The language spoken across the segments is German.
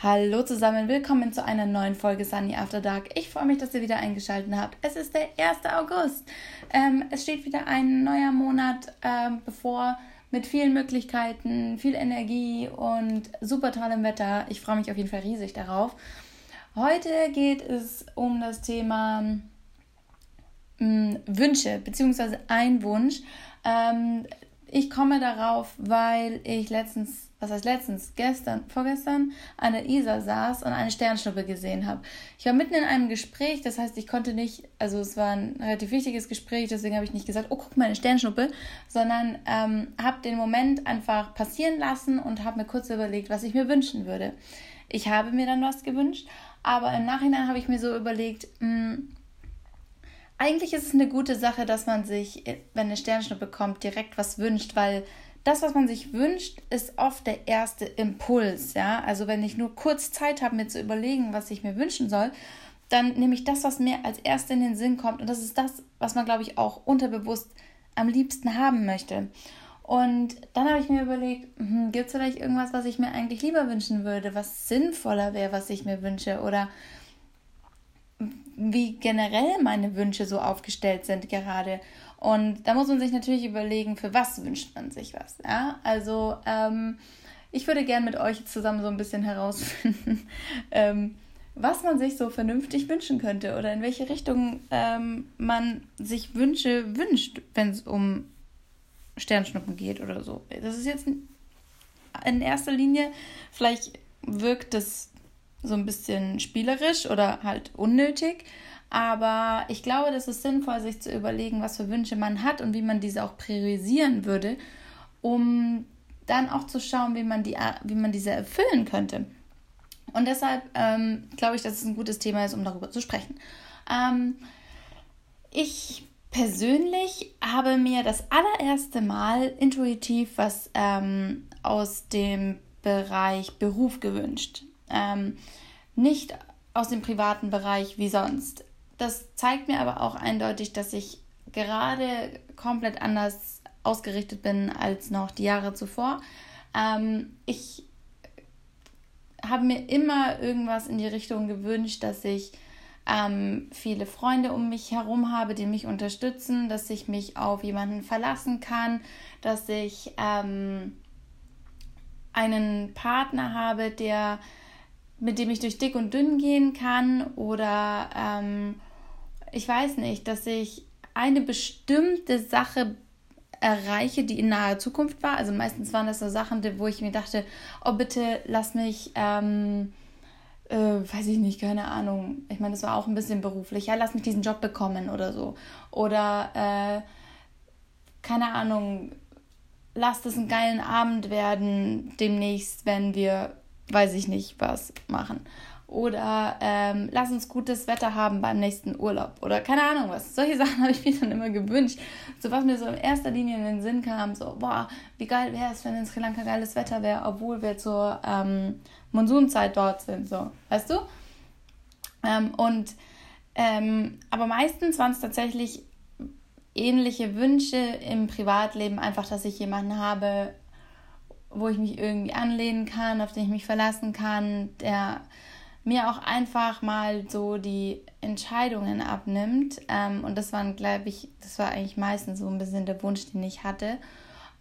Hallo zusammen, willkommen zu einer neuen Folge Sunny After Dark. Ich freue mich, dass ihr wieder eingeschaltet habt. Es ist der 1. August. Ähm, es steht wieder ein neuer Monat ähm, bevor mit vielen Möglichkeiten, viel Energie und super tollem Wetter. Ich freue mich auf jeden Fall riesig darauf. Heute geht es um das Thema mh, mm, Wünsche, beziehungsweise ein Wunsch. Ich komme darauf, weil ich letztens, was heißt letztens, gestern, vorgestern an der Isar saß und eine Sternschnuppe gesehen habe. Ich war mitten in einem Gespräch, das heißt, ich konnte nicht, also es war ein relativ wichtiges Gespräch, deswegen habe ich nicht gesagt, oh, guck mal, eine Sternschnuppe, sondern ähm, habe den Moment einfach passieren lassen und habe mir kurz überlegt, was ich mir wünschen würde. Ich habe mir dann was gewünscht, aber im Nachhinein habe ich mir so überlegt, mh, hm, eigentlich ist es eine gute Sache, dass man sich, wenn eine Sternschnuppe kommt, direkt was wünscht, weil das, was man sich wünscht, ist oft der erste Impuls, ja. Also wenn ich nur kurz Zeit habe, mir zu überlegen, was ich mir wünschen soll, dann nehme ich das, was mir als erstes in den Sinn kommt. Und das ist das, was man, glaube ich, auch unterbewusst am liebsten haben möchte. Und dann habe ich mir überlegt, hm, gibt es vielleicht irgendwas, was ich mir eigentlich lieber wünschen würde, was sinnvoller wäre, was ich mir wünsche? Oder wie generell meine Wünsche so aufgestellt sind gerade. Und da muss man sich natürlich überlegen, für was wünscht man sich was. Ja? Also ähm, ich würde gerne mit euch zusammen so ein bisschen herausfinden, ähm, was man sich so vernünftig wünschen könnte oder in welche Richtung ähm, man sich Wünsche wünscht, wenn es um Sternschnuppen geht oder so. Das ist jetzt in erster Linie, vielleicht wirkt das so ein bisschen spielerisch oder halt unnötig. Aber ich glaube, das ist sinnvoll, sich zu überlegen, was für Wünsche man hat und wie man diese auch priorisieren würde, um dann auch zu schauen, wie man, die, wie man diese erfüllen könnte. Und deshalb ähm, glaube ich, dass es ein gutes Thema ist, um darüber zu sprechen. Ähm, ich persönlich habe mir das allererste Mal intuitiv was ähm, aus dem Bereich Beruf gewünscht ähm, nicht aus dem privaten Bereich wie sonst. Das zeigt mir aber auch eindeutig, dass ich gerade komplett anders ausgerichtet bin als noch die Jahre zuvor. Ähm, ich habe mir immer irgendwas in die Richtung gewünscht, dass ich ähm, viele Freunde um mich herum habe, die mich unterstützen, dass ich mich auf jemanden verlassen kann, dass ich ähm, einen Partner habe, der mit dem ich durch dick und dünn gehen kann oder ähm, ich weiß nicht, dass ich eine bestimmte Sache erreiche, die in naher Zukunft war. Also meistens waren das so Sachen, wo ich mir dachte, oh bitte lass mich, ähm, äh, weiß ich nicht, keine Ahnung. Ich meine, das war auch ein bisschen beruflich. Ja, lass mich diesen Job bekommen oder so. Oder äh, keine Ahnung, lass das einen geilen Abend werden demnächst, wenn wir weiß ich nicht, was machen. Oder ähm, lass uns gutes Wetter haben beim nächsten Urlaub. Oder keine Ahnung was. Solche Sachen habe ich mir dann immer gewünscht. So was mir so in erster Linie in den Sinn kam, so, boah, wie geil wäre es, wenn in Sri Lanka geiles Wetter wäre, obwohl wir zur ähm, Monsunzeit dort sind. So, weißt du? Ähm, und ähm, aber meistens waren es tatsächlich ähnliche Wünsche im Privatleben, einfach, dass ich jemanden habe, wo ich mich irgendwie anlehnen kann, auf den ich mich verlassen kann, der mir auch einfach mal so die Entscheidungen abnimmt. Ähm, und das waren, glaube ich, das war eigentlich meistens so ein bisschen der Wunsch, den ich hatte.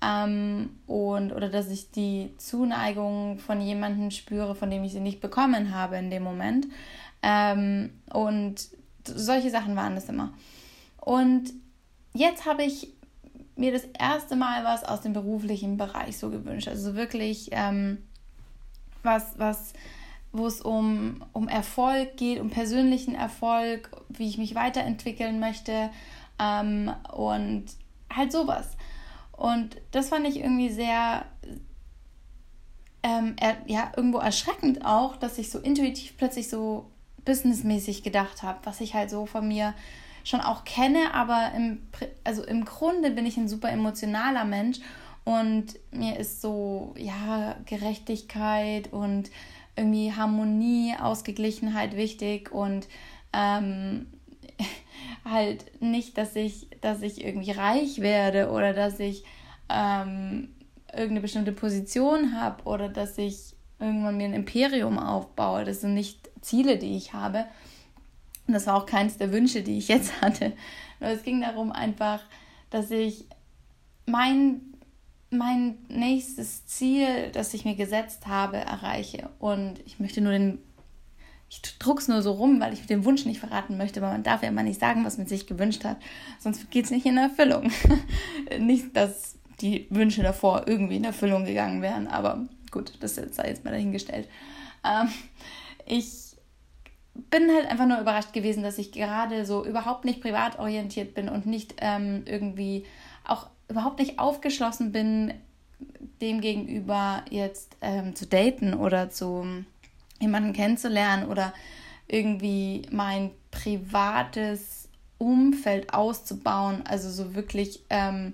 Ähm, und oder dass ich die Zuneigung von jemandem spüre, von dem ich sie nicht bekommen habe in dem Moment. Ähm, und solche Sachen waren das immer. Und jetzt habe ich mir das erste Mal was aus dem beruflichen Bereich so gewünscht. Also wirklich ähm, was, was, wo es um, um Erfolg geht, um persönlichen Erfolg, wie ich mich weiterentwickeln möchte ähm, und halt sowas. Und das fand ich irgendwie sehr, ähm, er, ja, irgendwo erschreckend auch, dass ich so intuitiv plötzlich so businessmäßig gedacht habe, was ich halt so von mir schon auch kenne, aber im, also im Grunde bin ich ein super emotionaler Mensch und mir ist so, ja, Gerechtigkeit und irgendwie Harmonie, Ausgeglichenheit wichtig und ähm, halt nicht, dass ich, dass ich irgendwie reich werde oder dass ich ähm, irgendeine bestimmte Position habe oder dass ich irgendwann mir ein Imperium aufbaue. Das sind nicht Ziele, die ich habe. Und das war auch keins der Wünsche, die ich jetzt hatte. Nur es ging darum einfach, dass ich mein, mein nächstes Ziel, das ich mir gesetzt habe, erreiche. Und ich möchte nur den ich druck's nur so rum, weil ich den Wunsch nicht verraten möchte, aber man darf ja immer nicht sagen, was man sich gewünscht hat, sonst geht es nicht in Erfüllung. nicht, dass die Wünsche davor irgendwie in Erfüllung gegangen wären, aber gut, das sei jetzt mal dahingestellt. Ähm, ich bin halt einfach nur überrascht gewesen, dass ich gerade so überhaupt nicht privat orientiert bin und nicht ähm, irgendwie auch überhaupt nicht aufgeschlossen bin, dem gegenüber jetzt ähm, zu daten oder zu jemanden kennenzulernen oder irgendwie mein privates Umfeld auszubauen. Also so wirklich, ähm,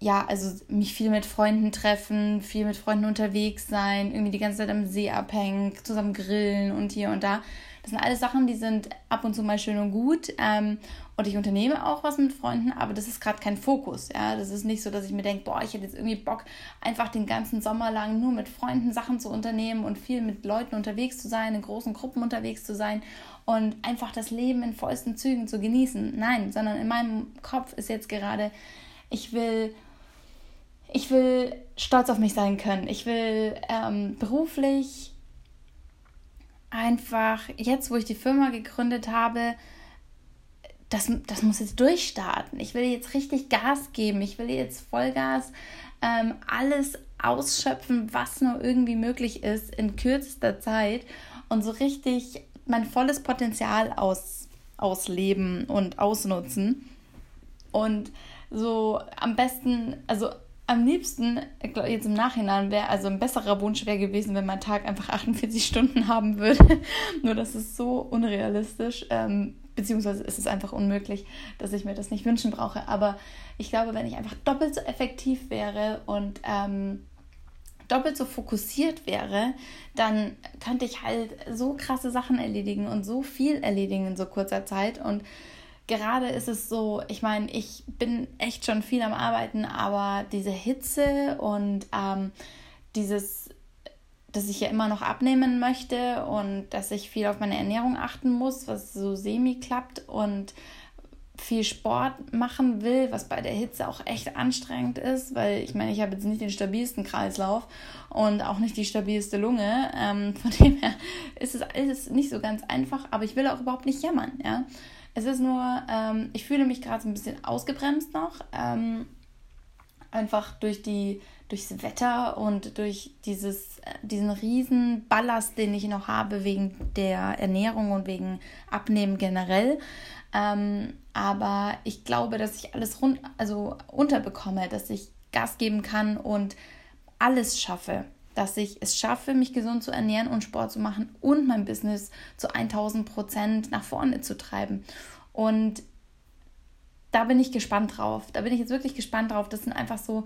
ja, also mich viel mit Freunden treffen, viel mit Freunden unterwegs sein, irgendwie die ganze Zeit am See abhängen, zusammen grillen und hier und da. Das sind alles Sachen, die sind ab und zu mal schön und gut. Ähm, und ich unternehme auch was mit Freunden, aber das ist gerade kein Fokus. Ja? Das ist nicht so, dass ich mir denke, boah, ich hätte jetzt irgendwie Bock, einfach den ganzen Sommer lang nur mit Freunden Sachen zu unternehmen und viel mit Leuten unterwegs zu sein, in großen Gruppen unterwegs zu sein und einfach das Leben in vollsten Zügen zu genießen. Nein, sondern in meinem Kopf ist jetzt gerade, ich will ich will stolz auf mich sein können. Ich will ähm, beruflich einfach, jetzt wo ich die Firma gegründet habe, das, das muss jetzt durchstarten. Ich will jetzt richtig Gas geben. Ich will jetzt Vollgas ähm, alles ausschöpfen, was nur irgendwie möglich ist in kürzester Zeit und so richtig mein volles Potenzial aus, ausleben und ausnutzen. Und so am besten, also am liebsten, jetzt im Nachhinein wäre, also ein besserer Wunsch wäre gewesen, wenn mein Tag einfach 48 Stunden haben würde. Nur das ist so unrealistisch. Ähm, beziehungsweise ist es einfach unmöglich, dass ich mir das nicht wünschen brauche. Aber ich glaube, wenn ich einfach doppelt so effektiv wäre und ähm, doppelt so fokussiert wäre, dann könnte ich halt so krasse Sachen erledigen und so viel erledigen in so kurzer Zeit. Und gerade ist es so, ich meine, ich bin echt schon viel am Arbeiten, aber diese Hitze und ähm, dieses dass ich ja immer noch abnehmen möchte und dass ich viel auf meine Ernährung achten muss, was so semi klappt und viel Sport machen will, was bei der Hitze auch echt anstrengend ist, weil ich meine, ich habe jetzt nicht den stabilsten Kreislauf und auch nicht die stabilste Lunge. Ähm, von dem her ist es, ist nicht so ganz einfach, aber ich will auch überhaupt nicht jammern. Ja? Es ist nur, ähm, ich fühle mich gerade so ein bisschen ausgebremst noch, ähm, einfach durch die durchs Wetter und durch dieses, äh, diesen riesen Ballast, den ich noch habe wegen der Ernährung und wegen Abnehmen generell. Ähm, aber ich glaube, dass ich alles rund, also unterbekomme, dass ich Gas geben kann und alles schaffe. Dass ich es schaffe, mich gesund zu ernähren und Sport zu machen und mein Business zu 1000 Prozent nach vorne zu treiben. Und da bin ich gespannt drauf. Da bin ich jetzt wirklich gespannt drauf. Das sind einfach so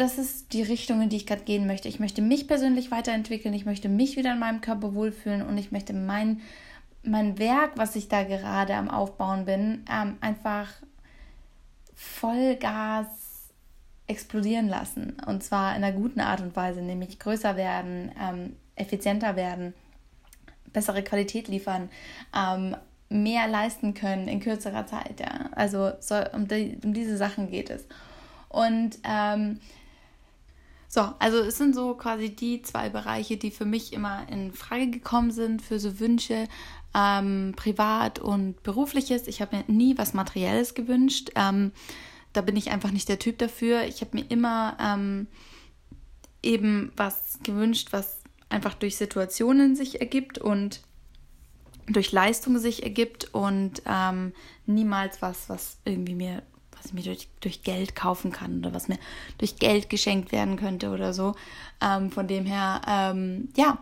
das ist die Richtung, in die ich gerade gehen möchte. Ich möchte mich persönlich weiterentwickeln, ich möchte mich wieder in meinem Körper wohlfühlen und ich möchte mein, mein Werk, was ich da gerade am Aufbauen bin, ähm, einfach Vollgas explodieren lassen. Und zwar in einer guten Art und Weise, nämlich größer werden, ähm, effizienter werden, bessere Qualität liefern, ähm, mehr leisten können in kürzerer Zeit. Ja? Also so, um, die, um diese Sachen geht es. Und ähm, so, also es sind so quasi die zwei Bereiche, die für mich immer in Frage gekommen sind für so Wünsche, ähm, privat und berufliches. Ich habe mir nie was Materielles gewünscht. Da bin ich einfach nicht der Typ dafür. Ich habe mir immer ähm, eben was gewünscht, was einfach durch Situationen sich ergibt und durch Leistung sich ergibt und ähm, niemals was, was irgendwie mir was ich mir durch, durch Geld kaufen kann oder was mir durch Geld geschenkt werden könnte oder so. Ähm, von dem her, ähm, ja,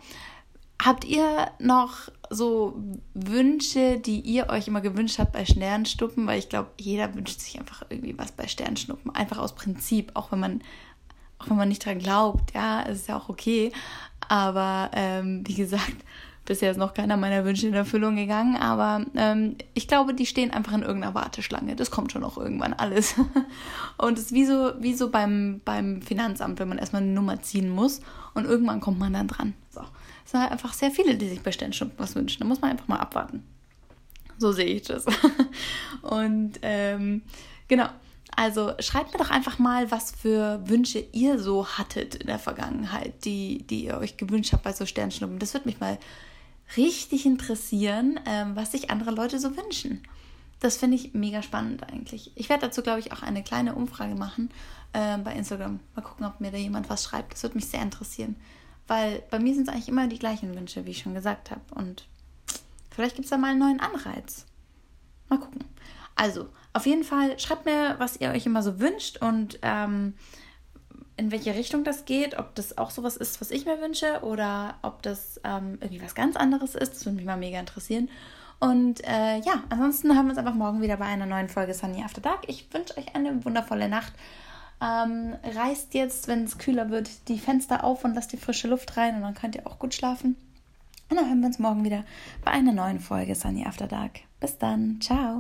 habt ihr noch so Wünsche, die ihr euch immer gewünscht habt bei Sternschnuppen? Weil ich glaube, jeder wünscht sich einfach irgendwie was bei Sternschnuppen. Einfach aus Prinzip, auch wenn man, auch wenn man nicht dran glaubt, ja, ist ja auch okay. Aber ähm, wie gesagt, Bisher ist noch keiner meiner Wünsche in Erfüllung gegangen, aber ähm, ich glaube, die stehen einfach in irgendeiner Warteschlange. Das kommt schon noch irgendwann alles. und es ist wie so, wie so beim, beim Finanzamt, wenn man erstmal eine Nummer ziehen muss und irgendwann kommt man dann dran. So. Es sind halt einfach sehr viele, die sich bei Sternschnuppen was wünschen. Da muss man einfach mal abwarten. So sehe ich das. und ähm, genau. Also schreibt mir doch einfach mal, was für Wünsche ihr so hattet in der Vergangenheit, die, die ihr euch gewünscht habt bei so Sternschnuppen. Das würde mich mal richtig interessieren, ähm, was sich andere Leute so wünschen. Das finde ich mega spannend eigentlich. Ich werde dazu, glaube ich, auch eine kleine Umfrage machen äh, bei Instagram. Mal gucken, ob mir da jemand was schreibt. Das würde mich sehr interessieren. Weil bei mir sind es eigentlich immer die gleichen Wünsche, wie ich schon gesagt habe. Und vielleicht gibt es da mal einen neuen Anreiz. Mal gucken. Also, auf jeden Fall schreibt mir, was ihr euch immer so wünscht und ähm, in welche Richtung das geht, ob das auch sowas ist, was ich mir wünsche oder ob das ähm, irgendwie was ganz anderes ist. Das würde mich mal mega interessieren. Und äh, ja, ansonsten haben wir uns einfach morgen wieder bei einer neuen Folge Sunny After Dark. Ich wünsche euch eine wundervolle Nacht. Ähm, reißt jetzt, wenn es kühler wird, die Fenster auf und lasst die frische Luft rein und dann könnt ihr auch gut schlafen. Und dann hören wir uns morgen wieder bei einer neuen Folge Sunny After Dark. Bis dann. Ciao.